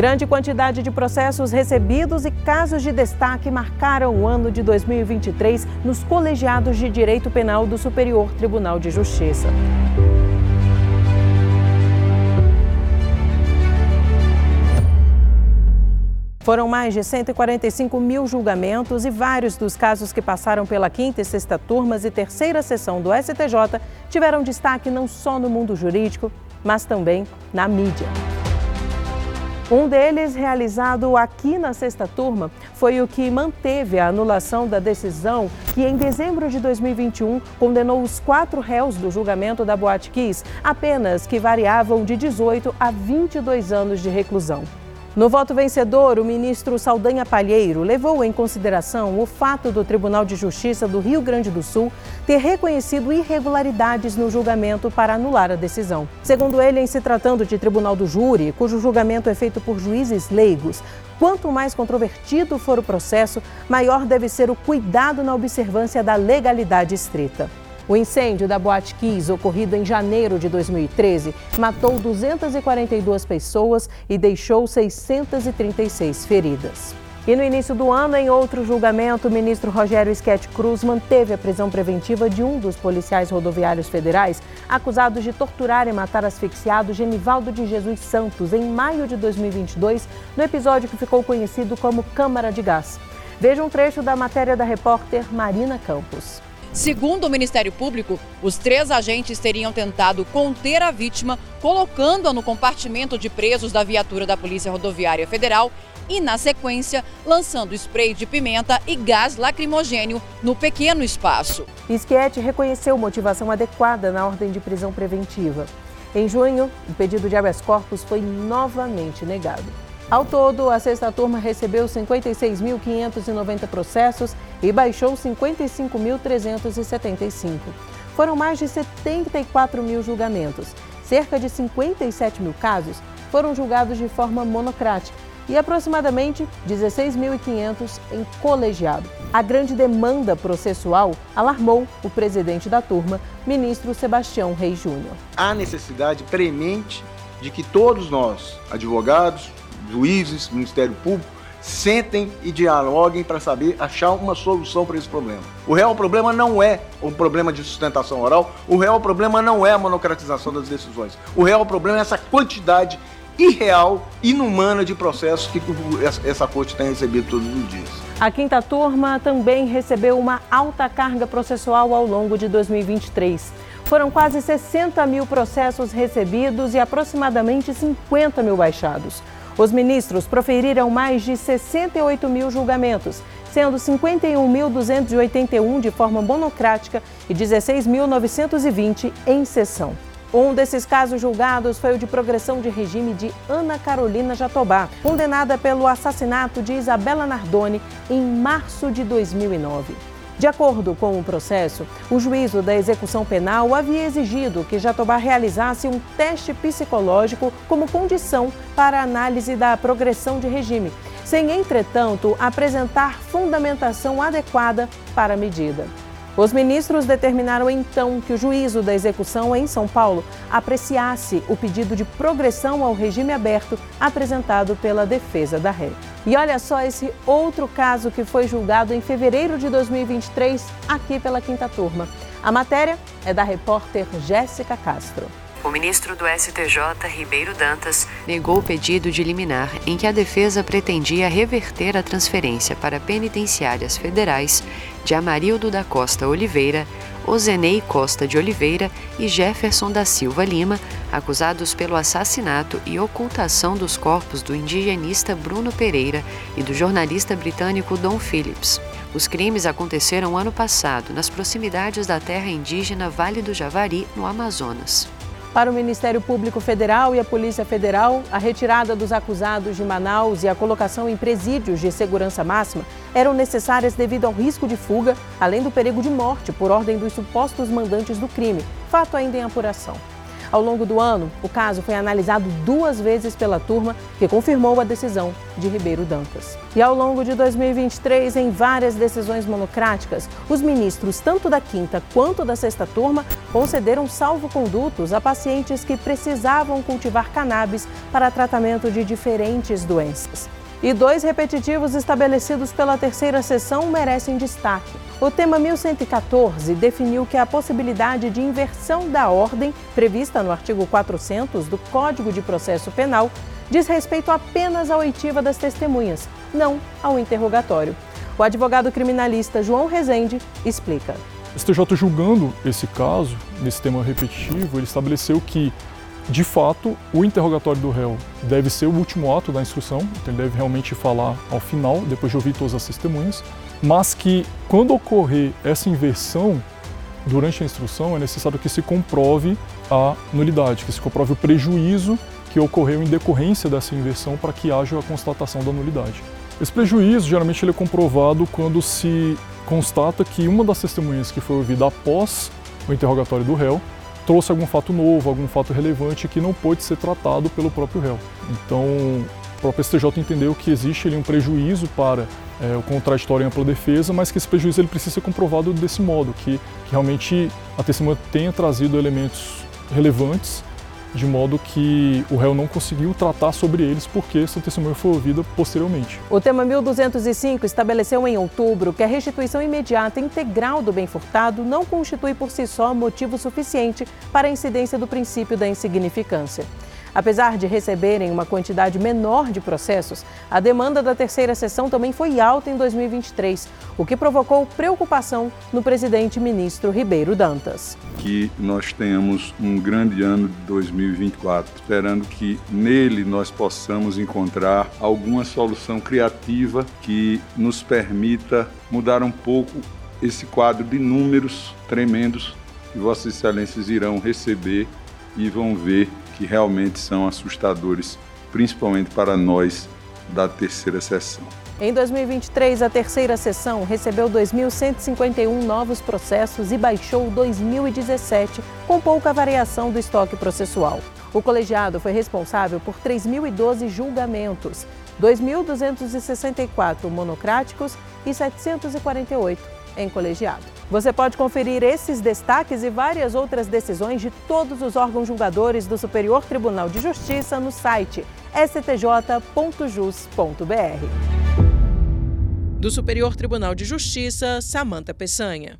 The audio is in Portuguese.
Grande quantidade de processos recebidos e casos de destaque marcaram o ano de 2023 nos colegiados de Direito Penal do Superior Tribunal de Justiça. Foram mais de 145 mil julgamentos e vários dos casos que passaram pela quinta e sexta turmas e terceira sessão do STJ tiveram destaque não só no mundo jurídico, mas também na mídia. Um deles, realizado aqui na sexta turma, foi o que manteve a anulação da decisão que, em dezembro de 2021, condenou os quatro réus do julgamento da Boate Kiss, apenas que variavam de 18 a 22 anos de reclusão. No voto vencedor, o ministro Saldanha Palheiro levou em consideração o fato do Tribunal de Justiça do Rio Grande do Sul ter reconhecido irregularidades no julgamento para anular a decisão. Segundo ele, em se tratando de tribunal do júri, cujo julgamento é feito por juízes leigos, quanto mais controvertido for o processo, maior deve ser o cuidado na observância da legalidade estrita. O incêndio da Boate Kiss, ocorrido em janeiro de 2013, matou 242 pessoas e deixou 636 feridas. E no início do ano, em outro julgamento, o ministro Rogério Schett Cruz manteve a prisão preventiva de um dos policiais rodoviários federais acusados de torturar e matar asfixiado Genivaldo de Jesus Santos em maio de 2022, no episódio que ficou conhecido como Câmara de Gás. Veja um trecho da matéria da repórter Marina Campos. Segundo o Ministério Público, os três agentes teriam tentado conter a vítima, colocando-a no compartimento de presos da viatura da Polícia Rodoviária Federal e, na sequência, lançando spray de pimenta e gás lacrimogênio no pequeno espaço. Schietti reconheceu motivação adequada na ordem de prisão preventiva. Em junho, o pedido de habeas corpus foi novamente negado. Ao todo, a sexta turma recebeu 56.590 processos e baixou 55.375. Foram mais de 74 mil julgamentos. Cerca de 57 mil casos foram julgados de forma monocrática e aproximadamente 16.500 em colegiado. A grande demanda processual alarmou o presidente da turma, ministro Sebastião Reis Júnior. Há necessidade premente de que todos nós, advogados, juízes, Ministério Público, sentem e dialoguem para saber achar uma solução para esse problema. O real problema não é um problema de sustentação oral, o real problema não é a monocratização das decisões. O real problema é essa quantidade irreal, inumana de processos que essa corte tem recebido todos os dias. A quinta turma também recebeu uma alta carga processual ao longo de 2023. Foram quase 60 mil processos recebidos e aproximadamente 50 mil baixados. Os ministros proferiram mais de 68 mil julgamentos, sendo 51.281 de forma monocrática e 16.920 em sessão. Um desses casos julgados foi o de progressão de regime de Ana Carolina Jatobá, condenada pelo assassinato de Isabela Nardoni em março de 2009. De acordo com o processo, o juízo da execução penal havia exigido que Jatobá realizasse um teste psicológico como condição para análise da progressão de regime, sem, entretanto, apresentar fundamentação adequada para a medida. Os ministros determinaram então que o juízo da execução em São Paulo apreciasse o pedido de progressão ao regime aberto apresentado pela defesa da ré. E olha só esse outro caso que foi julgado em fevereiro de 2023 aqui pela quinta turma. A matéria é da repórter Jéssica Castro. O ministro do STJ, Ribeiro Dantas, negou o pedido de liminar em que a defesa pretendia reverter a transferência para penitenciárias federais de Amarildo da Costa Oliveira, Ozenei Costa de Oliveira e Jefferson da Silva Lima, acusados pelo assassinato e ocultação dos corpos do indigenista Bruno Pereira e do jornalista britânico Don Phillips. Os crimes aconteceram ano passado nas proximidades da terra indígena Vale do Javari, no Amazonas. Para o Ministério Público Federal e a Polícia Federal, a retirada dos acusados de Manaus e a colocação em presídios de segurança máxima eram necessárias devido ao risco de fuga, além do perigo de morte por ordem dos supostos mandantes do crime, fato ainda em apuração. Ao longo do ano, o caso foi analisado duas vezes pela turma, que confirmou a decisão de Ribeiro Dantas. E ao longo de 2023, em várias decisões monocráticas, os ministros, tanto da quinta quanto da sexta turma, concederam salvo-condutos a pacientes que precisavam cultivar cannabis para tratamento de diferentes doenças. E dois repetitivos estabelecidos pela terceira sessão merecem destaque. O tema 1114 definiu que a possibilidade de inversão da ordem, prevista no artigo 400 do Código de Processo Penal, diz respeito apenas à oitiva das testemunhas, não ao interrogatório. O advogado criminalista João Rezende explica. O STJ julgando esse caso, nesse tema repetitivo, ele estabeleceu que de fato, o interrogatório do réu deve ser o último ato da instrução, então ele deve realmente falar ao final, depois de ouvir todas as testemunhas, mas que quando ocorrer essa inversão durante a instrução, é necessário que se comprove a nulidade, que se comprove o prejuízo que ocorreu em decorrência dessa inversão para que haja a constatação da nulidade. Esse prejuízo geralmente ele é comprovado quando se constata que uma das testemunhas que foi ouvida após o interrogatório do réu trouxe algum fato novo, algum fato relevante que não pôde ser tratado pelo próprio réu. Então, o próprio STJ entendeu que existe ali um prejuízo para é, o contraditório em ampla defesa, mas que esse prejuízo ele precisa ser comprovado desse modo, que, que realmente a testemunha tenha trazido elementos relevantes de modo que o réu não conseguiu tratar sobre eles porque essa testemunha foi ouvida posteriormente. O tema 1205 estabeleceu em outubro que a restituição imediata integral do bem furtado não constitui por si só motivo suficiente para a incidência do princípio da insignificância. Apesar de receberem uma quantidade menor de processos, a demanda da terceira sessão também foi alta em 2023, o que provocou preocupação no presidente ministro Ribeiro Dantas. Que nós tenhamos um grande ano de 2024, esperando que nele nós possamos encontrar alguma solução criativa que nos permita mudar um pouco esse quadro de números tremendos que Vossas Excelências irão receber e vão ver que realmente são assustadores, principalmente para nós da terceira sessão. Em 2023, a terceira sessão recebeu 2.151 novos processos e baixou 2017, com pouca variação do estoque processual. O colegiado foi responsável por 3.012 julgamentos, 2.264 monocráticos e 748 em colegiado. Você pode conferir esses destaques e várias outras decisões de todos os órgãos julgadores do Superior Tribunal de Justiça no site stj.jus.br. Do Superior Tribunal de Justiça, Samanta Peçanha.